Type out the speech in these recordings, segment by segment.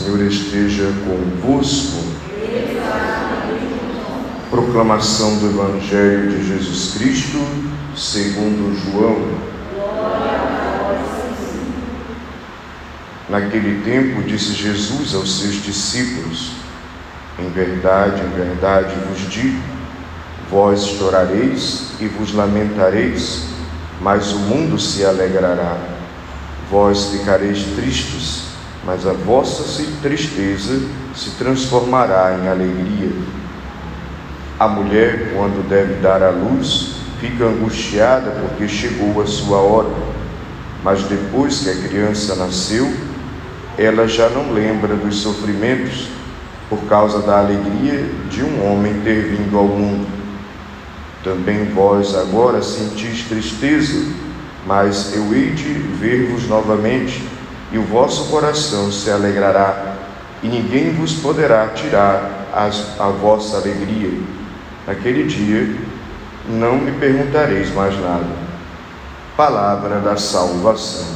Senhor esteja convosco. Proclamação do Evangelho de Jesus Cristo, segundo João. Naquele tempo disse Jesus aos seus discípulos: Em verdade, em verdade vos digo, vós chorareis e vos lamentareis, mas o mundo se alegrará. Vós ficareis tristes, mas a vossa tristeza se transformará em alegria. A mulher, quando deve dar à luz, fica angustiada porque chegou a sua hora. Mas depois que a criança nasceu, ela já não lembra dos sofrimentos por causa da alegria de um homem ter vindo ao mundo. Também vós agora sentis tristeza, mas eu hei de ver-vos novamente, e o vosso coração se alegrará, e ninguém vos poderá tirar as, a vossa alegria. Naquele dia não me perguntareis mais nada. Palavra da salvação.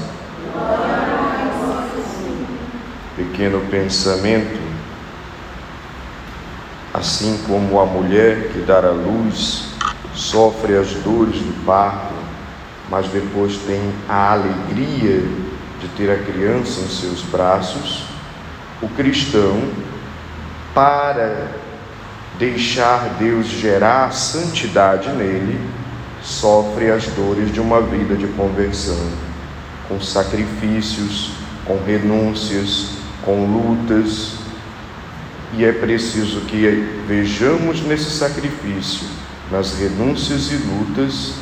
Pequeno pensamento, assim como a mulher que dará luz sofre as dores do parto, mas depois tem a alegria de ter a criança em seus braços, o cristão, para deixar Deus gerar santidade nele, sofre as dores de uma vida de conversão, com sacrifícios, com renúncias, com lutas, e é preciso que vejamos nesse sacrifício, nas renúncias e lutas,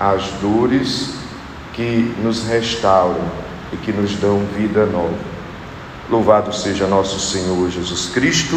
as dores que nos restauram e que nos dão vida nova. Louvado seja nosso Senhor Jesus Cristo.